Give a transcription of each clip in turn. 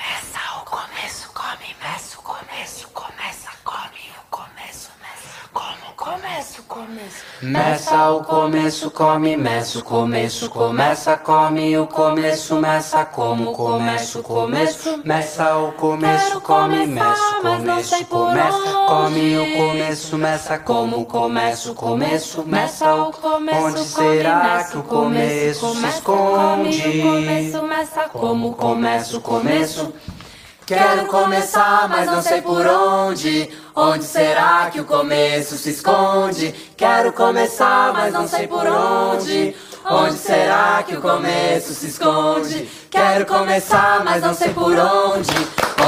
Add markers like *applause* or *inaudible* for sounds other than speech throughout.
Começa o começo, come, meça o começo, começa, come o começo, meça, como começa o começo. Meça o começo, come, meça o começo, começa, come o começo, meça como começa o começo, meça o começo, come, meça o começo, começa, come o começo, meça como começa o começo, meça o começo, onde será que o começo se esconde? Como começa o começo? Quero começar, mas não sei por onde. Onde será que o começo se esconde? Quero começar, mas não sei por onde. Onde será que o começo se esconde? Quero começar, mas não sei por onde.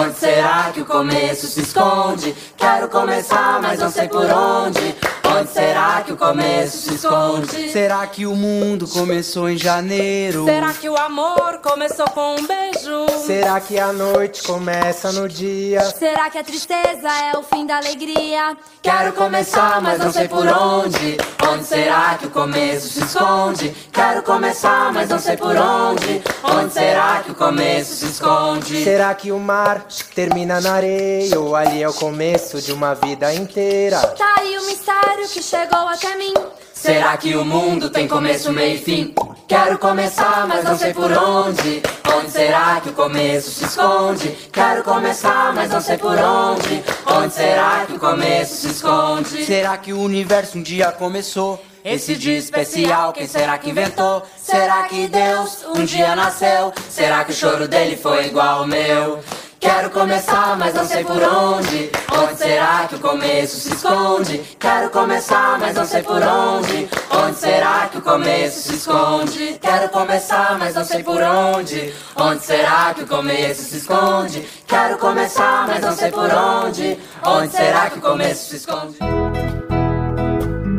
Onde será que o começo se esconde? Quero começar, mas não sei por onde. Onde será que o começo se esconde? Será que o mundo começou em janeiro? Será que o amor começou com um beijo? Será que a noite começa no dia? Será que a tristeza é o fim da alegria? Quero começar, mas não sei por onde. Onde será que o começo se esconde? Quero começar, mas não sei por onde. Onde será que o começo se esconde? Será que o mar termina na areia? Ou ali é o começo de uma vida inteira? Tá aí o mistério que chegou até mim. Será que o mundo tem começo, meio e fim? Quero começar, mas não sei por onde. Onde será que o começo se esconde? Quero começar, mas não sei por onde. Onde será que o começo se esconde? Será que o universo um dia começou? Esse dia especial, quem será que inventou? Será que Deus um dia nasceu? Será que o choro dele foi igual ao meu? Quero começar, mas não sei por onde. Onde será que o começo se esconde? Quero começar, mas não sei por onde. Onde será que o começo se esconde? Quero começar, mas não sei por onde. Onde será que o começo se esconde? Quero começar, mas não sei por onde. Onde será que o começo se esconde?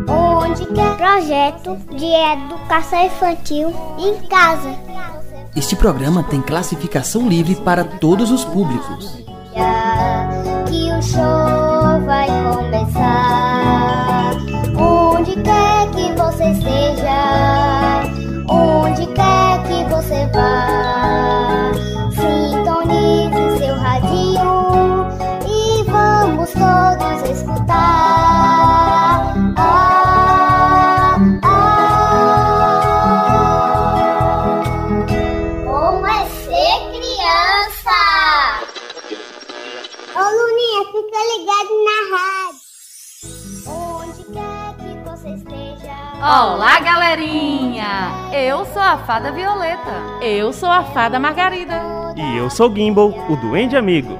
Onde quer projeto de educação infantil em casa. Este programa tem classificação livre para todos os públicos. Que o show vai começar. Onde quer que você esteja, onde quer que você vá, sintonize seu radinho e vamos todos Olá, galerinha! Eu sou a Fada Violeta. Eu sou a Fada Margarida. E eu sou Gimbal, o Duende Amigo.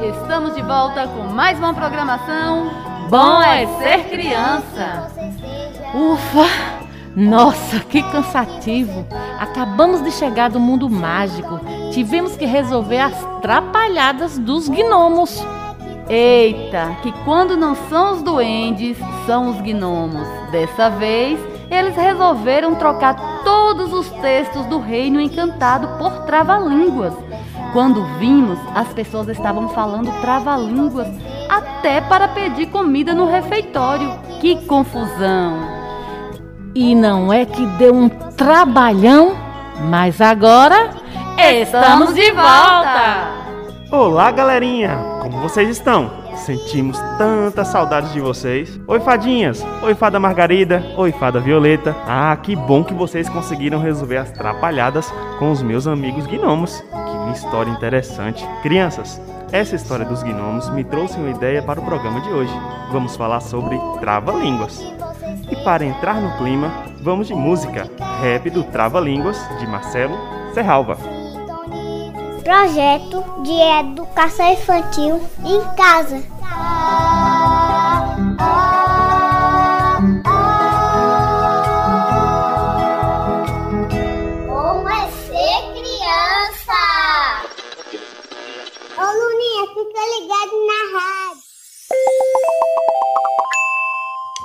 Estamos de volta com mais uma programação. Bom é ser criança. Ufa! Nossa, que cansativo! Acabamos de chegar do mundo mágico. Tivemos que resolver as trapalhadas dos gnomos. Eita, que quando não são os duendes, são os gnomos. Dessa vez, eles resolveram trocar todos os textos do Reino Encantado por trava-línguas. Quando vimos, as pessoas estavam falando trava-línguas até para pedir comida no refeitório. Que confusão! E não é que deu um trabalhão, mas agora estamos de volta! Olá, galerinha! Como vocês estão? Sentimos tanta saudade de vocês. Oi, fadinhas! Oi, fada Margarida! Oi, fada Violeta! Ah, que bom que vocês conseguiram resolver as trapalhadas com os meus amigos gnomos. Que história interessante. Crianças, essa história dos gnomos me trouxe uma ideia para o programa de hoje. Vamos falar sobre trava-línguas. E para entrar no clima, vamos de música Rap do Trava-Línguas, de Marcelo Serralva. Projeto de educação infantil em casa.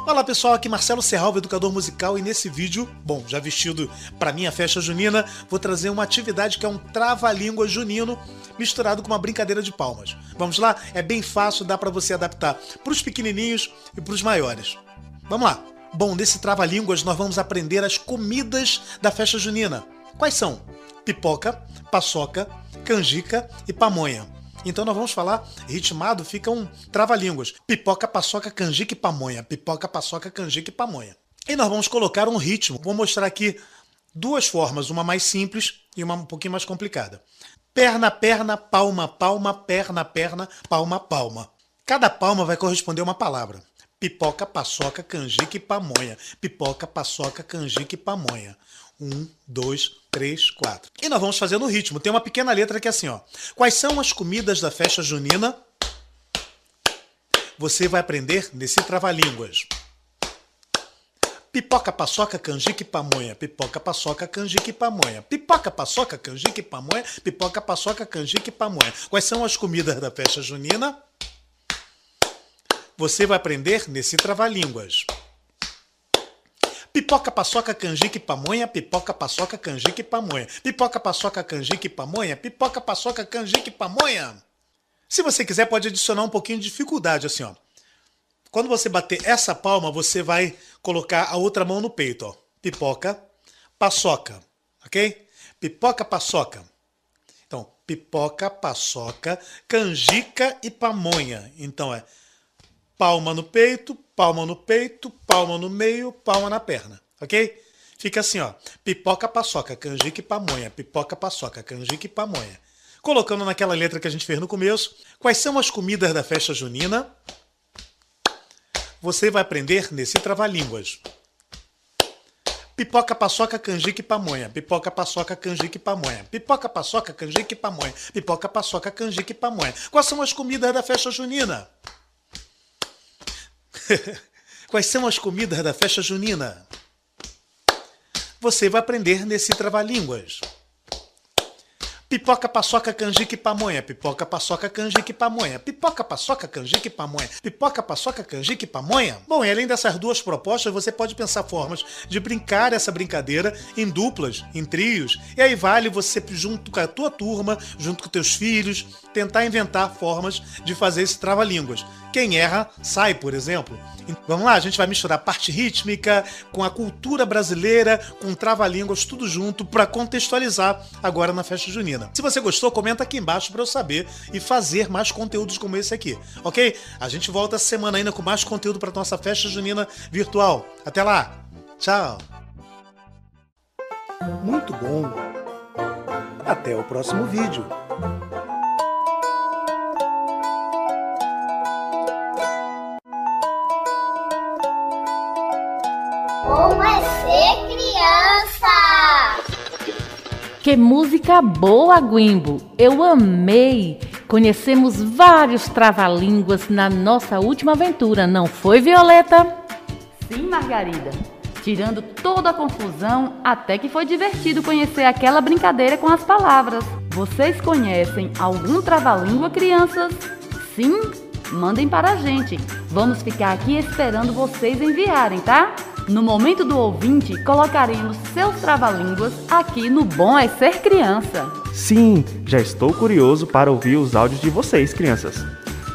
Olá pessoal, aqui Marcelo Serralva, educador musical, e nesse vídeo, bom, já vestido para minha festa junina, vou trazer uma atividade que é um trava-língua junino misturado com uma brincadeira de palmas. Vamos lá? É bem fácil, dá para você adaptar para os pequenininhos e para os maiores. Vamos lá. Bom, nesse trava-línguas nós vamos aprender as comidas da festa junina. Quais são? pipoca, paçoca, canjica e pamonha. Então nós vamos falar ritmado, fica um trava-línguas. Pipoca, paçoca, canjica e pamonha. Pipoca, paçoca, canjica e pamonha. E nós vamos colocar um ritmo. Vou mostrar aqui duas formas, uma mais simples e uma um pouquinho mais complicada. Perna, perna, palma, palma, perna, perna, palma, palma. Cada palma vai corresponder a uma palavra. Pipoca, paçoca, canjica e pamonha. Pipoca, paçoca, canjica e pamonha. Um, dois, três, quatro. E nós vamos fazer no ritmo. Tem uma pequena letra que é assim, ó. Quais são as comidas da festa junina? Você vai aprender nesse trava-línguas. Pipoca, paçoca, canjica e pamonha. Pipoca, paçoca, canjica e pamonha. Pipoca, paçoca, canjica e pamonha. Pipoca, paçoca, canjica e pamonha. Quais são as comidas da festa junina? Você vai aprender nesse trava-línguas. Pipoca, paçoca, canjica e pamonha, pipoca, paçoca, canjica e pamonha. Pipoca, paçoca, canjica e pamonha, pipoca, paçoca, canjica e pamonha. Se você quiser, pode adicionar um pouquinho de dificuldade, assim, ó. Quando você bater essa palma, você vai colocar a outra mão no peito, ó. Pipoca, paçoca, ok? Pipoca, paçoca. Então, pipoca, paçoca, canjica e pamonha. Então é palma no peito, palma no peito, palma no meio, palma na perna, ok? Fica assim, ó. Pipoca, paçoca, canjica e pamonha. Pipoca, paçoca, canjica e pamonha. Colocando naquela letra que a gente fez no começo, quais são as comidas da festa junina? Você vai aprender nesse trava-línguas. Pipoca, paçoca, canjica e pamonha. Pipoca, paçoca, canjica e pamonha. Pipoca, paçoca, canjica e pamonha. Pipoca, paçoca, canjica e pamonha. Quais são as comidas da festa junina? *laughs* Quais são as comidas da festa junina? Você vai aprender nesse trava-línguas. Pipoca, paçoca, canjica e pamonha. Pipoca, paçoca, canjica e pamonha. Pipoca, paçoca, canjica e pamonha. Pipoca, paçoca, canjica e pamonha. Bom, e além dessas duas propostas, você pode pensar formas de brincar essa brincadeira em duplas, em trios. E aí vale você, junto com a tua turma, junto com teus filhos, tentar inventar formas de fazer esse trava-línguas. Quem erra, sai, por exemplo. Vamos lá, a gente vai misturar parte rítmica com a cultura brasileira, com trava-línguas, tudo junto para contextualizar agora na festa junina. Se você gostou, comenta aqui embaixo para eu saber e fazer mais conteúdos como esse aqui, ok? A gente volta semana ainda com mais conteúdo para nossa festa junina virtual. Até lá, tchau. Muito bom. Até o próximo vídeo. Que música boa, Guimbo! Eu amei! Conhecemos vários trava-línguas na nossa última aventura, não foi, Violeta? Sim, Margarida. Tirando toda a confusão, até que foi divertido conhecer aquela brincadeira com as palavras. Vocês conhecem algum trava-língua, crianças? Sim? Mandem para a gente. Vamos ficar aqui esperando vocês enviarem, tá? No momento do ouvinte, colocaremos seus trava-línguas aqui no Bom é Ser Criança. Sim, já estou curioso para ouvir os áudios de vocês, crianças.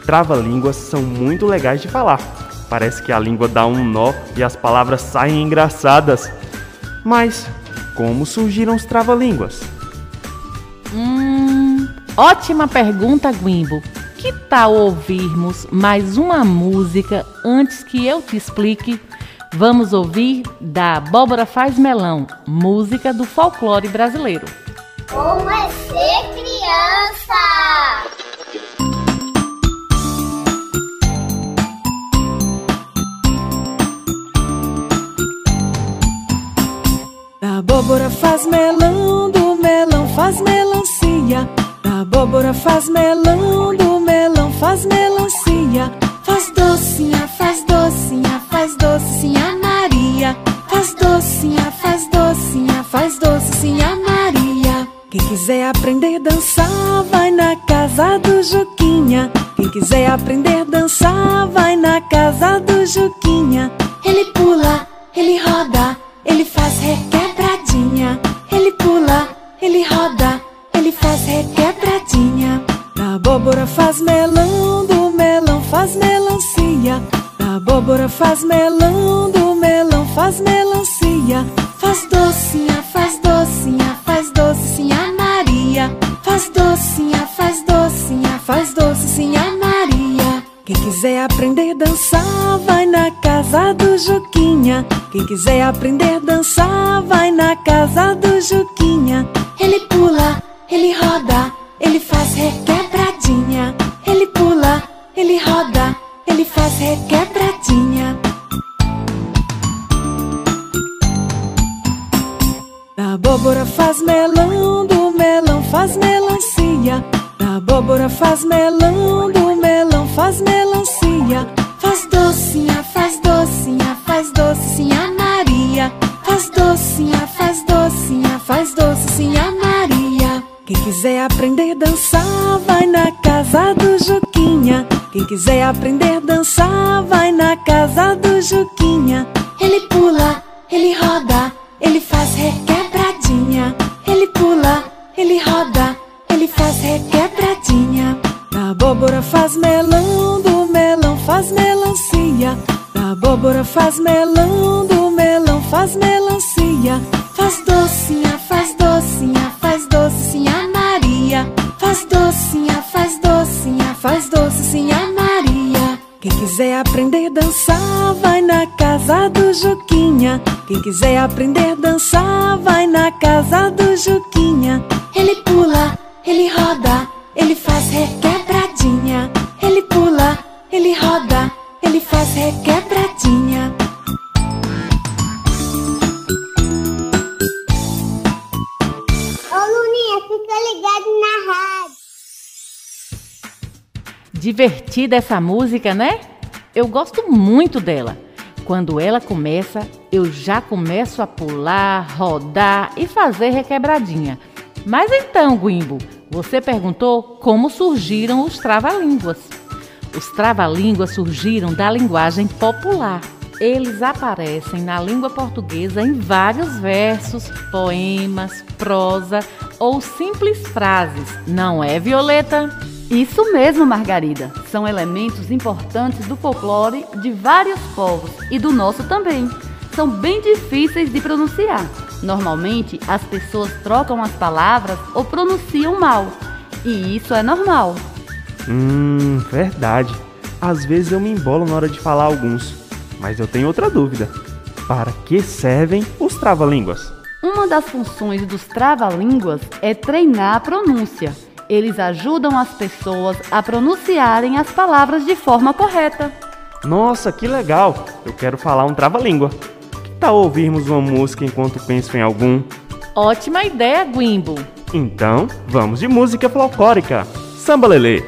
Trava-línguas são muito legais de falar. Parece que a língua dá um nó e as palavras saem engraçadas. Mas como surgiram os trava-línguas? Hum, ótima pergunta, Guimbo. Que tal ouvirmos mais uma música antes que eu te explique? Vamos ouvir da Abóbora Faz Melão, música do folclore brasileiro. Como é ser criança? Da abóbora faz melão, do melão faz melancia. Da abóbora faz melão, do melão faz melancia. Faz docinha, faz docinha, faz docinha Maria. Quem quiser aprender a dançar, vai na casa do Juquinha. Quem quiser aprender a dançar, vai na casa do Juquinha. Ele pula, ele roda, ele faz requebradinha. Ele pula, ele roda, ele faz requebradinha. Da abóbora faz melão, do melão faz melancia. Da abóbora faz melão, do melão faz melancia. Quem quiser aprender a dançar, quiser aprender dançar, vai na casa do Juquinha. Quem quiser aprender a dançar, vai na casa do Juquinha. Ele pula, ele roda, ele faz requebradinha. Ele pula, ele roda, ele faz requebradinha. Da abóbora faz melão, do melão faz melancia. Da abóbora faz melão, do quiser aprender a dançar, vai na casa do Juquinha. Quem quiser aprender a dançar, vai na casa do Juquinha. Ele pula, ele roda, ele faz requebradinha. Ele pula, ele roda, ele faz requebradinha. Ô Luninha, fica ligado na rádio. Divertida essa música, né? Eu gosto muito dela. Quando ela começa, eu já começo a pular, rodar e fazer requebradinha. Mas então, Guimbo, você perguntou como surgiram os trava-línguas. Os trava-línguas surgiram da linguagem popular. Eles aparecem na língua portuguesa em vários versos, poemas, prosa ou simples frases. Não é, Violeta? Isso mesmo, Margarida. São elementos importantes do folclore de vários povos e do nosso também. São bem difíceis de pronunciar. Normalmente, as pessoas trocam as palavras ou pronunciam mal. E isso é normal. Hum, verdade. Às vezes eu me embolo na hora de falar alguns. Mas eu tenho outra dúvida. Para que servem os trava-línguas? Uma das funções dos trava-línguas é treinar a pronúncia. Eles ajudam as pessoas a pronunciarem as palavras de forma correta. Nossa, que legal! Eu quero falar um trava-língua. Que tal ouvirmos uma música enquanto penso em algum? Ótima ideia, Guimbo. Então, vamos de música folclórica. Samba Lelê.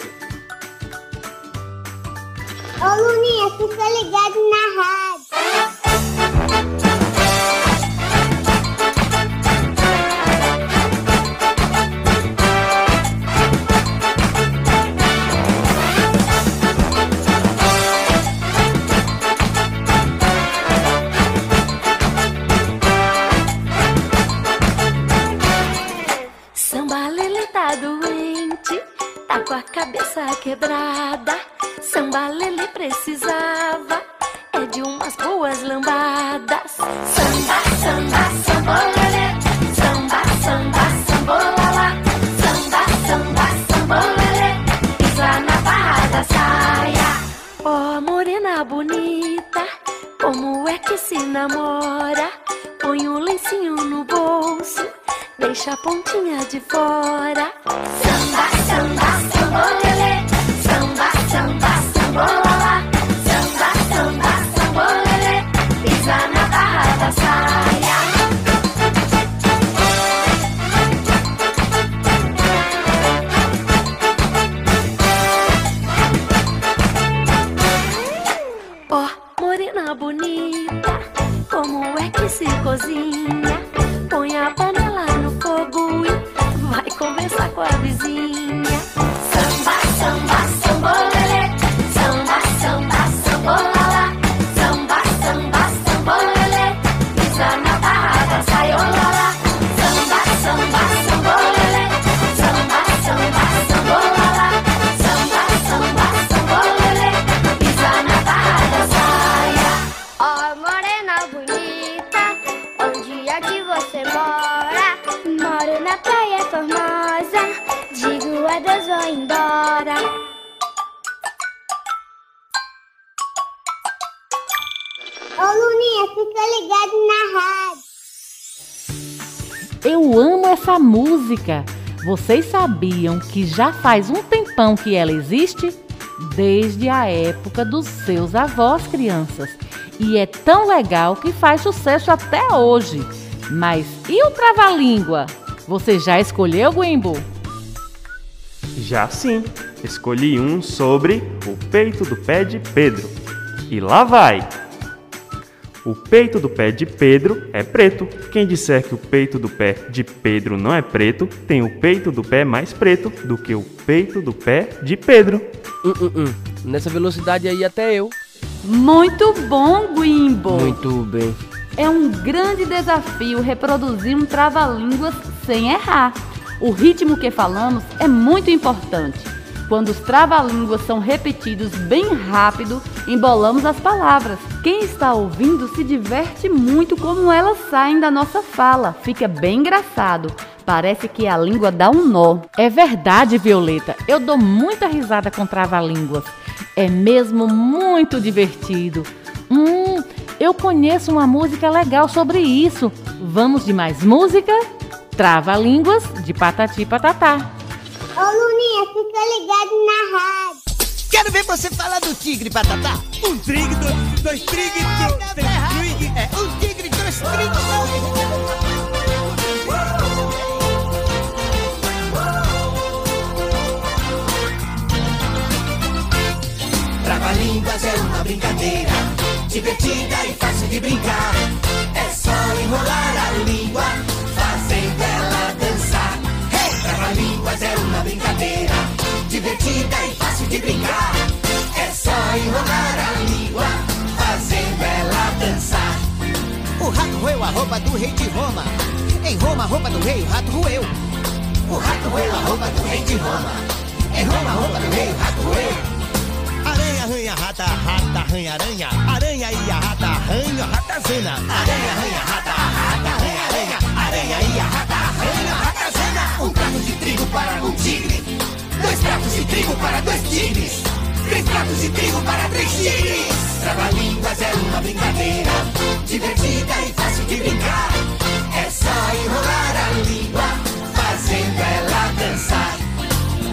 Tá com a cabeça quebrada. Samba Lele precisava é de umas boas lambadas. Samba, samba, sambolele, samba, samba, sambolala. Samba, samba, sambolele, pisa na barra da saia. Ó, morena bonita, como é que se namora? Põe um lencinho no bolso, deixa a pontinha de fora. Samba, samba, sambolele, samba, samba, sambolala. Samba, samba, sambolele, pisa na barra da saia. Ó, morena bonita, como é que se cozinha? Vocês sabiam que já faz um tempão que ela existe? Desde a época dos seus avós, crianças. E é tão legal que faz sucesso até hoje. Mas e o trava-língua? Você já escolheu, Guimbo? Já sim, escolhi um sobre o peito do pé de Pedro. E lá vai! O peito do pé de Pedro é preto. Quem disser que o peito do pé de Pedro não é preto, tem o peito do pé mais preto do que o peito do pé de Pedro. Hum, hum, hum. Nessa velocidade aí até eu. Muito bom, Guimbo! Muito bem. É um grande desafio reproduzir um trava-línguas sem errar. O ritmo que falamos é muito importante. Quando os trava-línguas são repetidos bem rápido, embolamos as palavras. Quem está ouvindo se diverte muito como elas saem da nossa fala. Fica bem engraçado. Parece que a língua dá um nó. É verdade, Violeta. Eu dou muita risada com trava-línguas. É mesmo muito divertido. Hum, eu conheço uma música legal sobre isso. Vamos de mais música? Trava-línguas de Patati Patatá. Ô Fica ligado na rádio. Quero ver você falar do tigre, Patatá. Um tigre, dois, dois tigre, três tigre. É, um tigre, dois tigre. Trava-línguas é uma brincadeira divertida e fácil de brincar. É só enrolar a língua, fazendo ela! Trava-línguas é uma brincadeira divertida e fácil de brincar. É só enrolar a língua, fazendo ela dançar. O rato roeu a roupa do rei de Roma. Em Roma, a roupa do rei, o rato roeu. O rato roeu a roupa do rei de Roma. Em Roma, a roupa do rei, o rato roeu. Aranha, arranha, rata, rata, arranha, aranha. Aranha e a rata, arranha, ratazana. Aranha, arranha, rata, rata, arranha, aranha. Aranha e a rata. Um prato de trigo para um tigre. Dois pratos de trigo para dois tigres. Três pratos de trigo para três tigres. Trava-línguas é uma brincadeira. Divertida e fácil de brincar. É só enrolar a língua, fazendo ela dançar.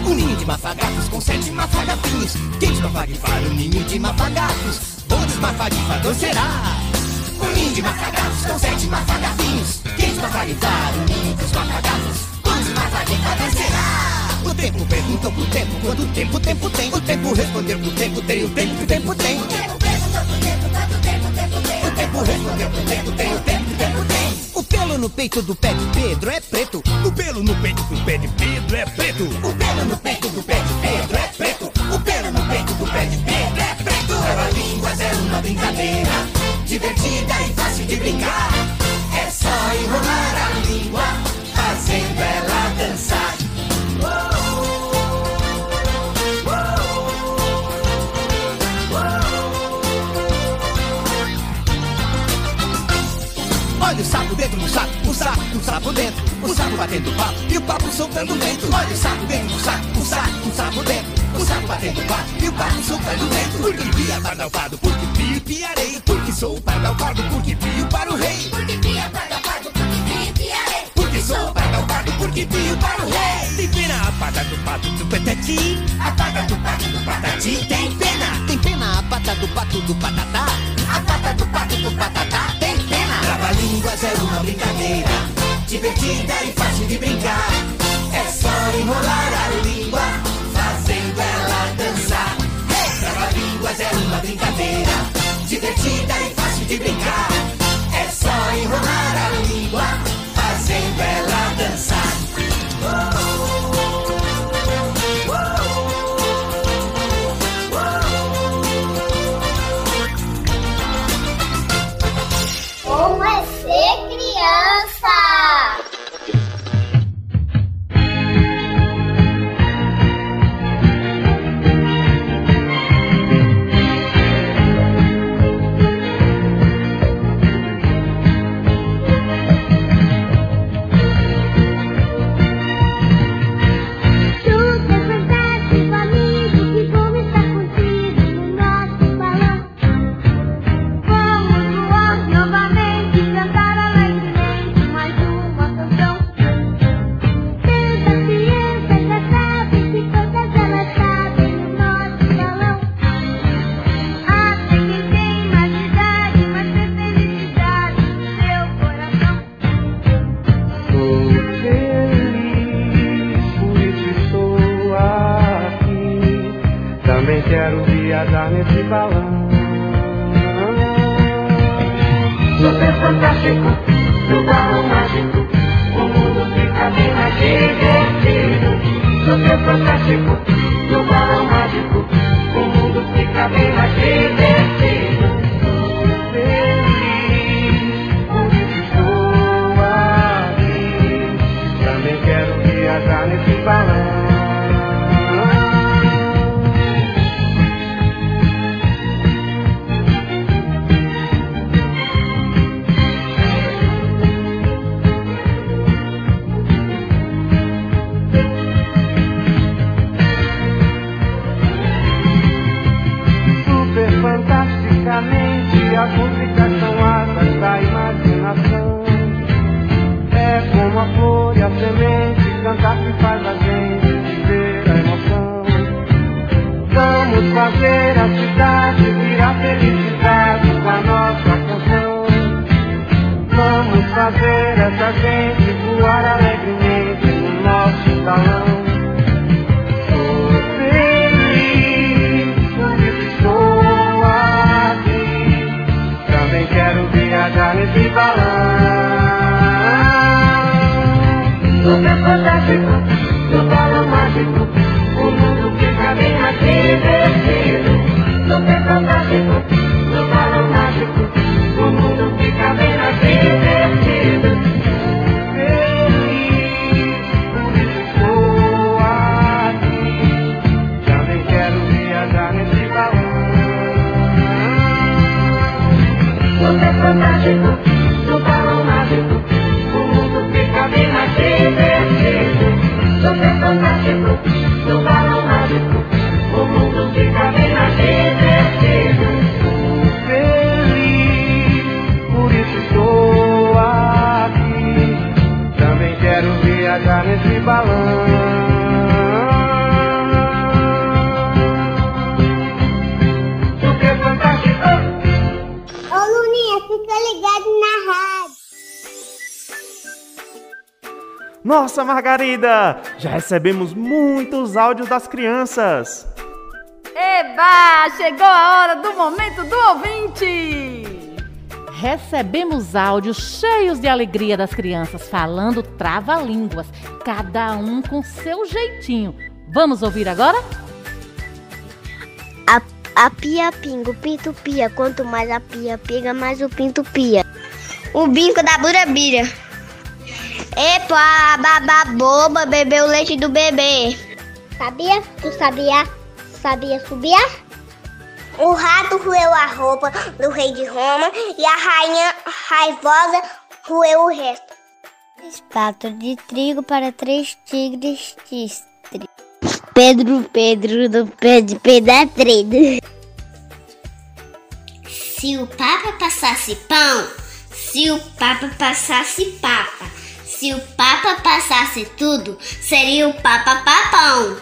Um ninho de mafagafos com sete mafagafinhos. Quem desmafagifar o ninho de mafagafos? Bom desmafagifador será. Um ninho de mafagafos com sete mafagafinhos. Quem desmafagifar o ninho dos mafagafos? Bom desmafagifador será. O tempo perguntou pro tempo quanto tempo tempo tem. O tempo respondeu pro tempo tem. O tempo que tempo tem. O tempo perguntou pro tempo quanto tempo tempo tem. O tempo respondeu pro tempo tem. O tempo que tempo tem. O pelo no peito do pé de Pedro é preto. O pelo no peito do pé de Pedro é preto. O pelo no peito do pé de Pedro é preto. O pelo no peito do pé de Pedro é preto. Trava-línguas é uma brincadeira divertida e fácil de brincar. É só enrolar a o sapo, o dentro, o sapo batendo papo e o papo soltando vento. Olha o sapo dentro do sapo, o sapo, o sapo dentro, o sapo batendo papo e o papo soltando vento. Porque pia pardalpado, porque pio piarei, porque sou pardalpado, porque pio para o rei. Porque pia pardalpado, porque pio piarei. Porque sou pardalpado, porque pio para o rei. Tem pena a pata do pato do peteti, A pata do pato do patati tem pena. tem pena a pata do pato do patatá. A pata do pato do patatá tem pena. Trava-línguas é uma brincadeira divertida e fácil de brincar. É só enrolar a língua, fazendo ela dançar. Hey! Trava-línguas é uma brincadeira divertida e fácil de brincar. É só enrolar a língua, fazendo ela dançar. Nossa, Margarida! Já recebemos muitos áudios das crianças. Eba! Chegou a hora do momento do ouvinte! Recebemos áudios cheios de alegria das crianças falando trava-línguas, cada um com seu jeitinho. Vamos ouvir agora? A, a pia pinga, o pinto pia. Quanto mais a pia pinga, mais o pinto pia. O binco da burabira. Epa, a babá boba bebeu o leite do bebê. Sabia? Tu sabia? Sabia subir? O rato roeu a roupa do rei de Roma e a rainha raivosa roeu o resto. Prato de trigo para três tigres tistre. Pedro, Pedro, do pé de pedreiro. Se o Papa passasse pão, se o Papa passasse papa, se o Papa passasse tudo, seria o Papa Papão.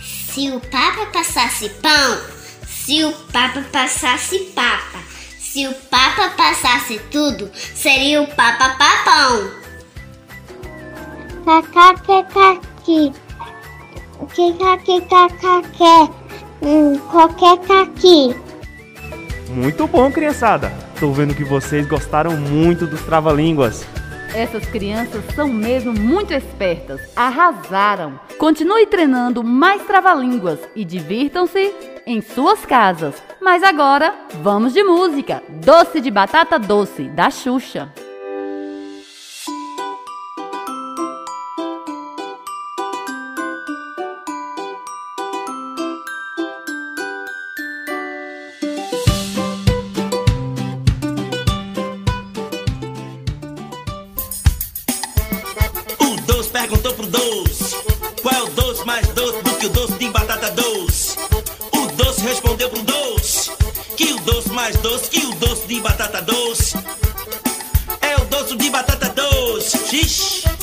Se o Papa passasse pão, se o Papa passasse papa, se o Papa passasse tudo, seria o Papa Papão. Cacá, que caqui. Que caqui, cacaqué. Qualquer caqui. Muito bom, criançada! Tô vendo que vocês gostaram muito dos trava-línguas. Essas crianças são mesmo muito espertas, arrasaram. Continue treinando mais trava-línguas e divirtam-se em suas casas. Mas agora, vamos de música. Doce de batata doce, da Xuxa. Perguntou pro doce: Qual é o doce mais doce do que o doce de batata doce? O doce respondeu pro doce: Que o doce mais doce que o doce de batata doce é o doce de batata doce. Xixi.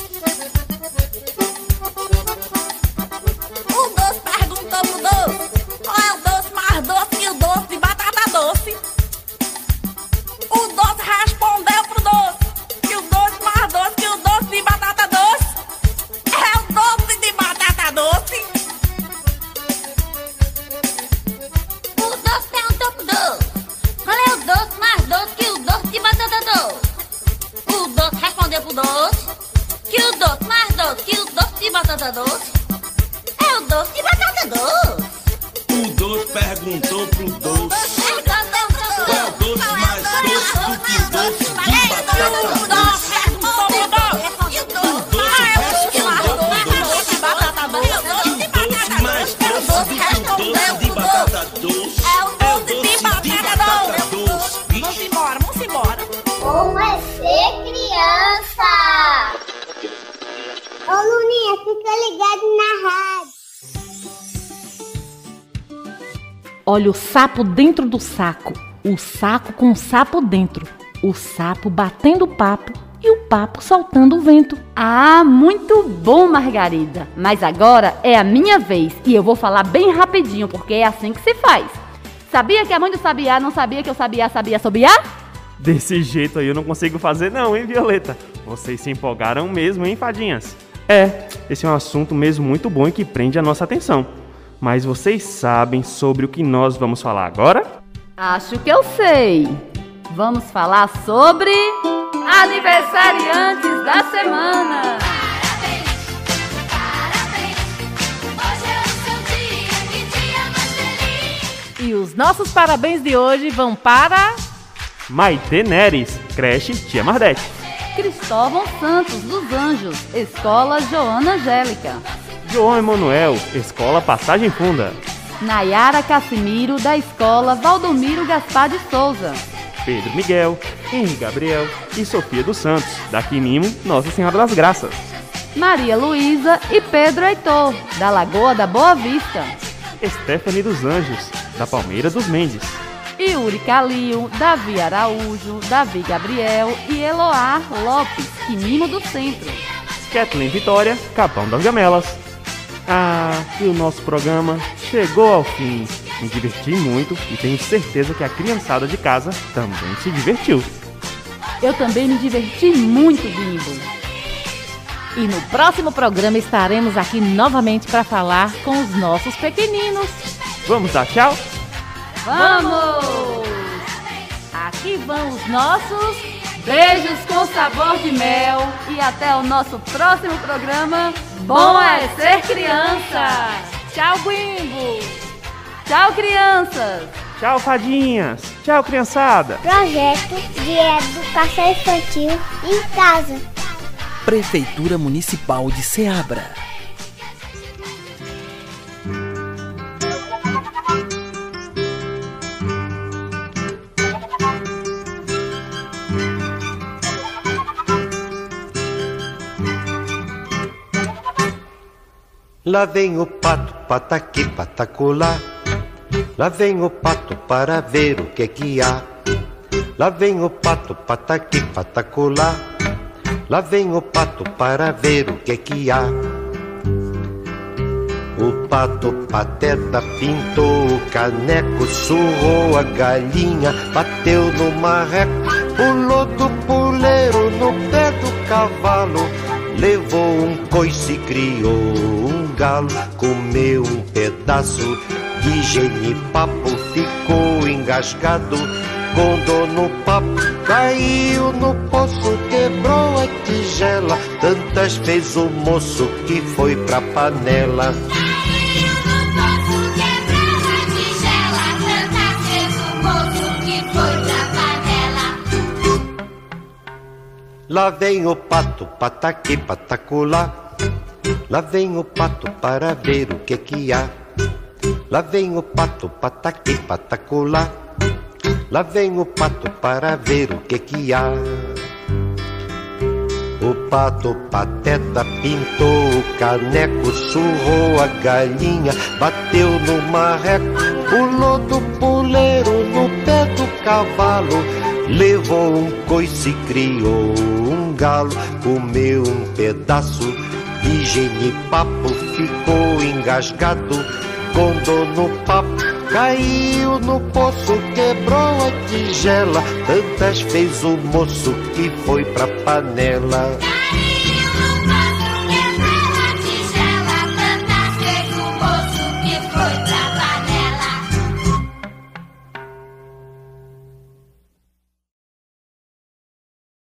Olha o sapo dentro do saco, o saco com o sapo dentro, o sapo batendo papo e o papo soltando o vento. Ah, muito bom, Margarida. Mas agora é a minha vez e eu vou falar bem rapidinho, porque é assim que se faz. Sabia que a mãe do sabiá não sabia que eu sabia sabia sobiar? Desse jeito aí eu não consigo fazer não, hein, Violeta? Vocês se empolgaram mesmo, hein, fadinhas? É, esse é um assunto mesmo muito bom e que prende a nossa atenção. Mas vocês sabem sobre o que nós vamos falar agora? Acho que eu sei. Vamos falar sobre aniversariantes da semana. E os nossos parabéns de hoje vão para Maite Neres, creche Tia Mardete. Cristóvão Santos dos Anjos, Escola Joana Angélica. João Emanuel, Escola Passagem Funda. Nayara Cassimiro, da Escola Valdomiro Gaspar de Souza. Pedro Miguel, Henri Gabriel e Sofia dos Santos, da Quinimo Nossa Senhora das Graças. Maria Luísa e Pedro Heitor, da Lagoa da Boa Vista. Stephanie dos Anjos, da Palmeira dos Mendes. Yuri Calil, Davi Araújo, Davi Gabriel e Eloar Lopes, Quinimo do Centro. Kathleen Vitória, Capão das Gamelas. Ah, e o nosso programa chegou ao fim. Me diverti muito e tenho certeza que a criançada de casa também se divertiu. Eu também me diverti muito, Bimbo. E no próximo programa estaremos aqui novamente para falar com os nossos pequeninos. Vamos dar tchau? Vamos! Aqui vão os nossos beijos com sabor de mel e até o nosso próximo programa. Bom é ser criança! Tchau, Bimbo! Tchau, crianças! Tchau, fadinhas! Tchau, criançada! Projeto de Educação Infantil em Casa. Prefeitura Municipal de Ceabra. Lá vem o pato, pataqui, patacolá. Lá vem o pato para ver o que que há. Lá vem o pato, pataqui, patacolá. Lá vem o pato para ver o que que há. O pato pateta pintou o caneco, surrou a galinha, bateu no marreco, pulou do puleiro no pé do cavalo, levou um coice criou um galo, comeu um pedaço de genipapo, ficou engasgado com dor no papo, caiu no poço, quebrou a tigela, tantas fez o moço que foi pra panela. Lá vem o pato, pataqui, patacolá. Lá vem o pato para ver o que que há. Lá vem o pato, pataqui, patacolá. Lá vem o pato para ver o que que há. O pato pateta pintou o caneco, surrou a galinha, bateu no marreco, pulou do puleiro no pé do cavalo, levou um coice e criou galo, comeu um pedaço. De genipapo, ficou engasgado. Com dor no papo, caiu no poço, quebrou a tigela, tantas fez o moço que foi pra panela.